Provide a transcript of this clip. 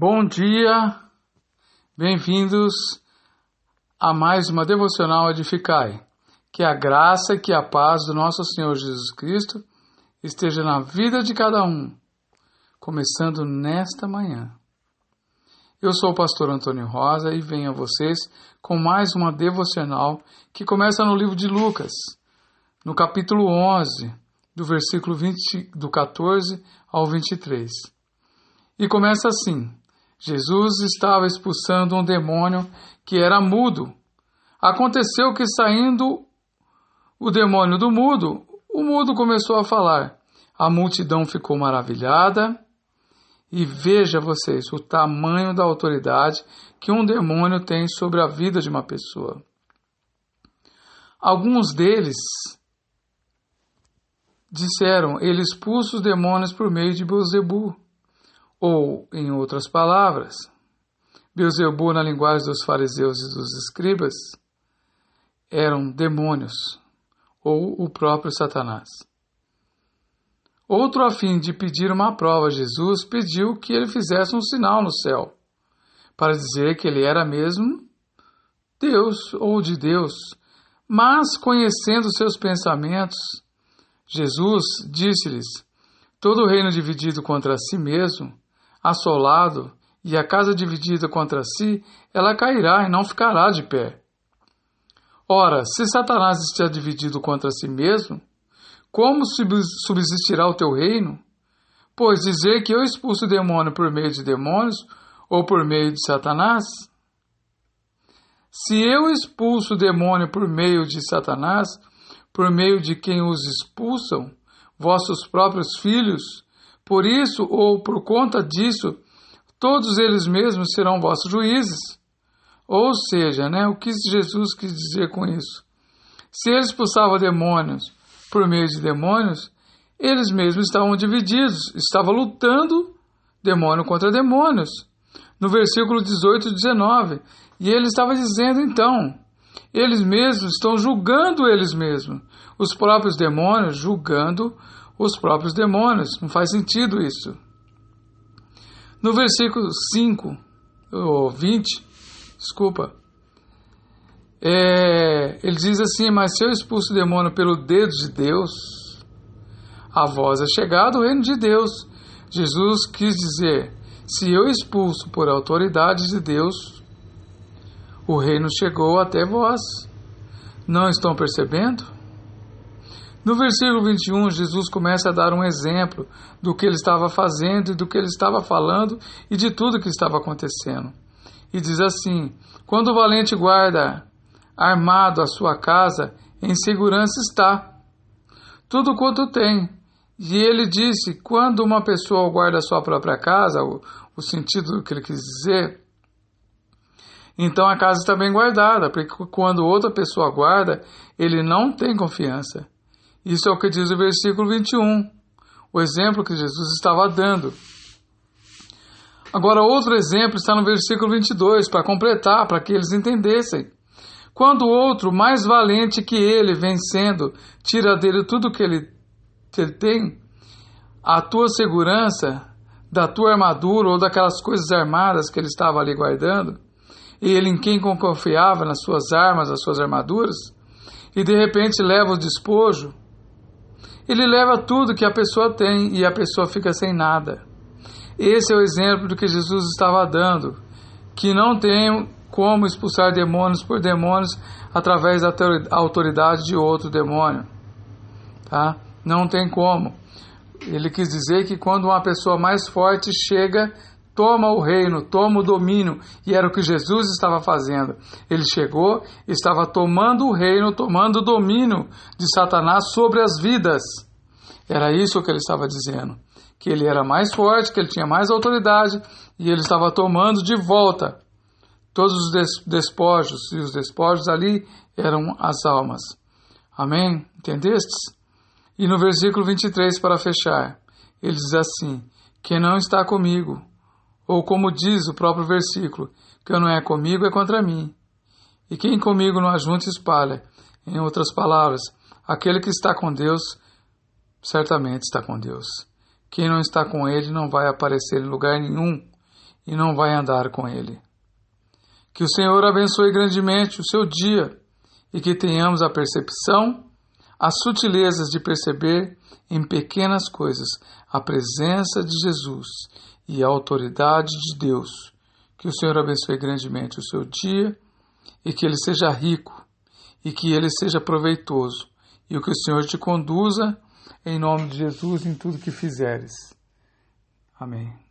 Bom dia, bem-vindos a mais uma devocional Edificai. Que a graça e que a paz do nosso Senhor Jesus Cristo esteja na vida de cada um, começando nesta manhã. Eu sou o pastor Antônio Rosa e venho a vocês com mais uma devocional que começa no livro de Lucas, no capítulo 11, do versículo 20, do 14 ao 23. E começa assim: Jesus estava expulsando um demônio que era mudo. Aconteceu que, saindo o demônio do mudo, o mudo começou a falar. A multidão ficou maravilhada. E veja vocês o tamanho da autoridade que um demônio tem sobre a vida de uma pessoa. Alguns deles disseram: ele expulsa os demônios por meio de Beuzebu. Ou, em outras palavras, Beuzebu, na linguagem dos fariseus e dos escribas, eram demônios, ou o próprio Satanás. Outro, a fim de pedir uma prova a Jesus, pediu que ele fizesse um sinal no céu, para dizer que ele era mesmo Deus ou de Deus. Mas, conhecendo seus pensamentos, Jesus disse-lhes: Todo reino dividido contra si mesmo assolado e a casa dividida contra si, ela cairá e não ficará de pé. Ora, se Satanás está dividido contra si mesmo, como subsistirá o teu reino? Pois dizer que eu expulso o demônio por meio de demônios ou por meio de Satanás? Se eu expulso o demônio por meio de Satanás, por meio de quem os expulsam, vossos próprios filhos, por isso ou por conta disso, todos eles mesmos serão vossos juízes. Ou seja, né, o que Jesus quis dizer com isso? Se ele expulsava demônios por meio de demônios, eles mesmos estavam divididos, estavam lutando demônio contra demônios. No versículo 18 e 19. E ele estava dizendo então: eles mesmos estão julgando eles mesmos, os próprios demônios julgando os próprios demônios. Não faz sentido isso. No versículo 5, ou 20, desculpa, é, ele diz assim: Mas se eu expulso o demônio pelo dedo de Deus, a voz é chegada o reino de Deus. Jesus quis dizer: Se eu expulso por autoridade de Deus, o reino chegou até vós. Não estão percebendo? No versículo 21, Jesus começa a dar um exemplo do que ele estava fazendo e do que ele estava falando e de tudo que estava acontecendo. E diz assim: Quando o valente guarda armado a sua casa, em segurança está, tudo quanto tem. E ele disse: quando uma pessoa guarda a sua própria casa, o, o sentido do que ele quis dizer, então a casa está bem guardada, porque quando outra pessoa guarda, ele não tem confiança. Isso é o que diz o versículo 21, o exemplo que Jesus estava dando. Agora, outro exemplo está no versículo 22, para completar, para que eles entendessem. Quando outro, mais valente que ele, vencendo, tira dele tudo que ele, que ele tem, a tua segurança, da tua armadura ou daquelas coisas armadas que ele estava ali guardando, e ele em quem confiava nas suas armas, nas suas armaduras, e de repente leva o despojo, ele leva tudo que a pessoa tem e a pessoa fica sem nada. Esse é o exemplo do que Jesus estava dando, que não tem como expulsar demônios por demônios através da autoridade de outro demônio. Tá? Não tem como. Ele quis dizer que quando uma pessoa mais forte chega, toma o reino, toma o domínio, e era o que Jesus estava fazendo. Ele chegou, estava tomando o reino, tomando o domínio de Satanás sobre as vidas. Era isso que ele estava dizendo, que ele era mais forte, que ele tinha mais autoridade e ele estava tomando de volta todos os despojos, e os despojos ali eram as almas. Amém? Entendestes? E no versículo 23, para fechar, ele diz assim: Quem não está comigo, ou como diz o próprio versículo, que não é comigo é contra mim. E quem comigo não ajunta espalha. Em outras palavras, aquele que está com Deus certamente está com Deus. Quem não está com ele não vai aparecer em lugar nenhum. e não vai andar com ele. Que o Senhor abençoe grandemente o seu dia e que tenhamos a percepção, as sutilezas de perceber em pequenas coisas a presença de Jesus e a autoridade de Deus. Que o Senhor abençoe grandemente o seu dia e que ele seja rico e que ele seja proveitoso e que o Senhor te conduza em nome de Jesus em tudo que fizeres. Amém.